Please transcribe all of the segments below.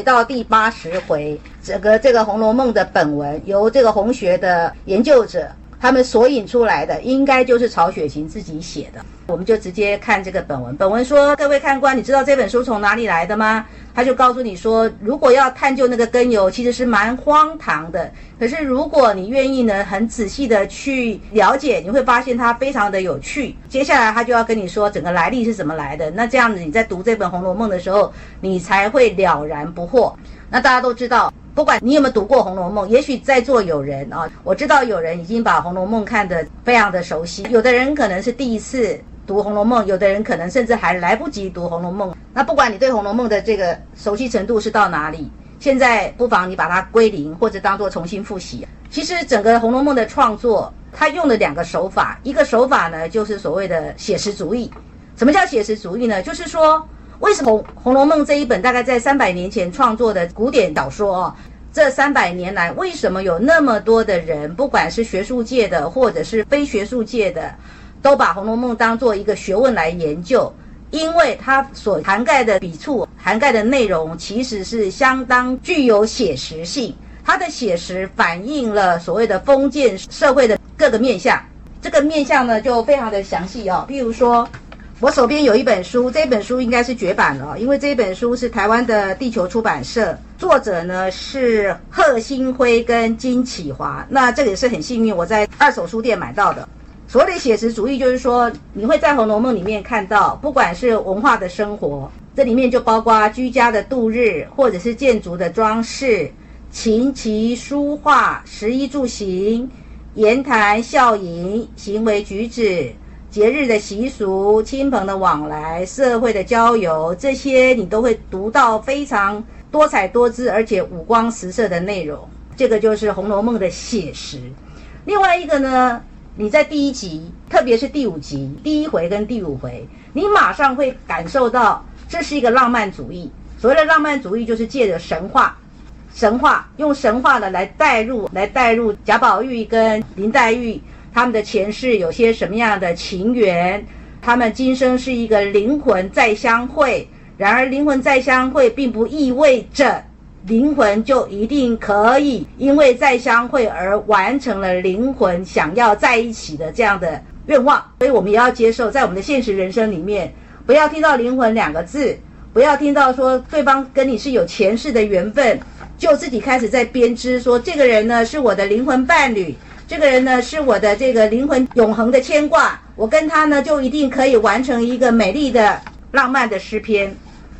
回到第八十回，这个这个《红楼梦》的本文由这个红学的研究者他们索引出来的，应该就是曹雪芹自己写的。我们就直接看这个本文。本文说：“各位看官，你知道这本书从哪里来的吗？”他就告诉你说：“如果要探究那个根由，其实是蛮荒唐的。可是如果你愿意呢，很仔细的去了解，你会发现它非常的有趣。接下来他就要跟你说整个来历是怎么来的。那这样子你在读这本《红楼梦》的时候，你才会了然不惑。那大家都知道，不管你有没有读过《红楼梦》，也许在座有人啊，我知道有人已经把《红楼梦》看得非常的熟悉，有的人可能是第一次。”读《红楼梦》，有的人可能甚至还来不及读《红楼梦》。那不管你对《红楼梦》的这个熟悉程度是到哪里，现在不妨你把它归零，或者当做重新复习。其实整个《红楼梦》的创作，它用了两个手法，一个手法呢就是所谓的写实主义。什么叫写实主义呢？就是说，为什么《红楼梦》这一本大概在三百年前创作的古典小说哦，这三百年来为什么有那么多的人，不管是学术界的或者是非学术界的？都把《红楼梦》当做一个学问来研究，因为它所涵盖的笔触、涵盖的内容，其实是相当具有写实性。它的写实反映了所谓的封建社会的各个面相。这个面相呢，就非常的详细哦。譬如说，我手边有一本书，这本书应该是绝版了，因为这本书是台湾的地球出版社，作者呢是贺新辉跟金启华。那这个也是很幸运，我在二手书店买到的。所谓的写实主义，就是说你会在《红楼梦》里面看到，不管是文化的生活，这里面就包括居家的度日，或者是建筑的装饰、琴棋书画、食衣住行、言谈笑吟、行为举止、节日的习俗、亲朋的往来、社会的交友，这些你都会读到非常多彩多姿，而且五光十色的内容。这个就是《红楼梦》的写实。另外一个呢？你在第一集，特别是第五集第一回跟第五回，你马上会感受到这是一个浪漫主义。所谓的浪漫主义，就是借着神话，神话用神话的来带入，来带入贾宝玉跟林黛玉他们的前世有些什么样的情缘，他们今生是一个灵魂再相会。然而灵魂再相会，并不意味着。灵魂就一定可以因为再相会而完成了灵魂想要在一起的这样的愿望，所以我们也要接受，在我们的现实人生里面，不要听到灵魂两个字，不要听到说对方跟你是有前世的缘分，就自己开始在编织说这个人呢是我的灵魂伴侣，这个人呢是我的这个灵魂永恒的牵挂，我跟他呢就一定可以完成一个美丽的浪漫的诗篇。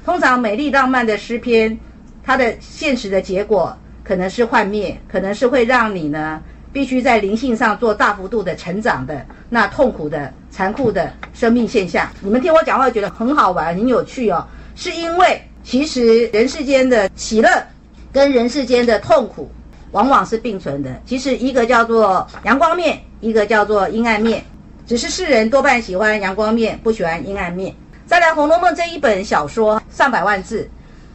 通常美丽浪漫的诗篇。它的现实的结果可能是幻灭，可能是会让你呢必须在灵性上做大幅度的成长的那痛苦的、残酷的生命现象。你们听我讲话觉得很好玩、很有趣哦，是因为其实人世间的喜乐跟人世间的痛苦往往是并存的。其实一个叫做阳光面，一个叫做阴暗面，只是世人多半喜欢阳光面，不喜欢阴暗面。再来，《红楼梦》这一本小说上百万字。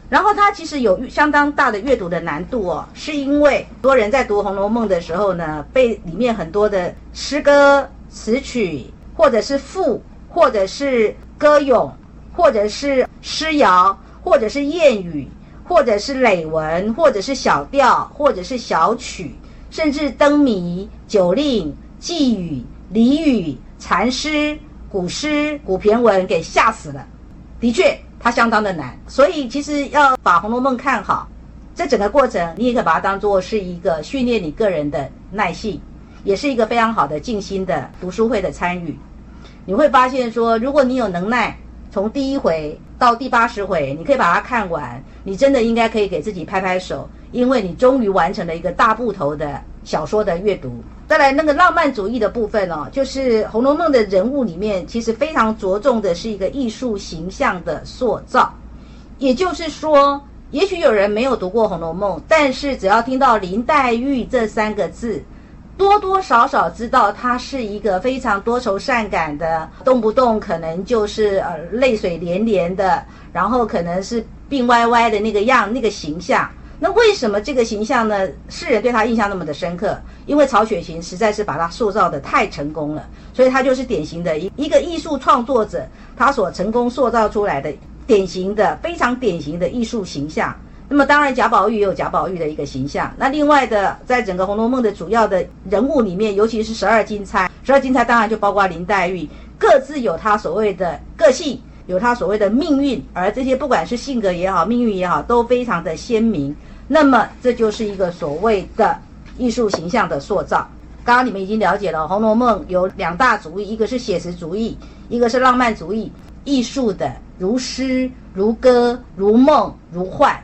然后它其实有相当大的阅读的难度哦，是因为多人在读《红楼梦》的时候呢，被里面很多的诗歌词曲，或者是赋，或者是歌咏，或者是诗谣，或者是谚语，或者是累文，或者是小调，或者是小曲，甚至灯谜、酒令、寄语、俚语、禅诗、古诗、古骈文给吓死了。的确。它相当的难，所以其实要把《红楼梦》看好，这整个过程你也可以把它当做是一个训练你个人的耐性，也是一个非常好的静心的读书会的参与。你会发现说，如果你有能耐，从第一回到第八十回，你可以把它看完，你真的应该可以给自己拍拍手，因为你终于完成了一个大部头的小说的阅读。再来那个浪漫主义的部分哦，就是《红楼梦》的人物里面，其实非常着重的是一个艺术形象的塑造。也就是说，也许有人没有读过《红楼梦》，但是只要听到林黛玉这三个字，多多少少知道她是一个非常多愁善感的，动不动可能就是呃泪水连连的，然后可能是病歪歪的那个样那个形象。那为什么这个形象呢？世人对他印象那么的深刻？因为曹雪芹实在是把他塑造的太成功了，所以他就是典型的一一个艺术创作者，他所成功塑造出来的典型的非常典型的艺术形象，那么当然贾宝玉也有贾宝玉的一个形象。那另外的，在整个《红楼梦》的主要的人物里面，尤其是十二金钗，十二金钗当然就包括林黛玉，各自有她所谓的个性，有她所谓的命运，而这些不管是性格也好，命运也好，都非常的鲜明。那么这就是一个所谓的艺术形象的塑造。刚刚你们已经了解了，《红楼梦》有两大主义，一个是写实主义，一个是浪漫主义。艺术的如诗如歌如梦如幻。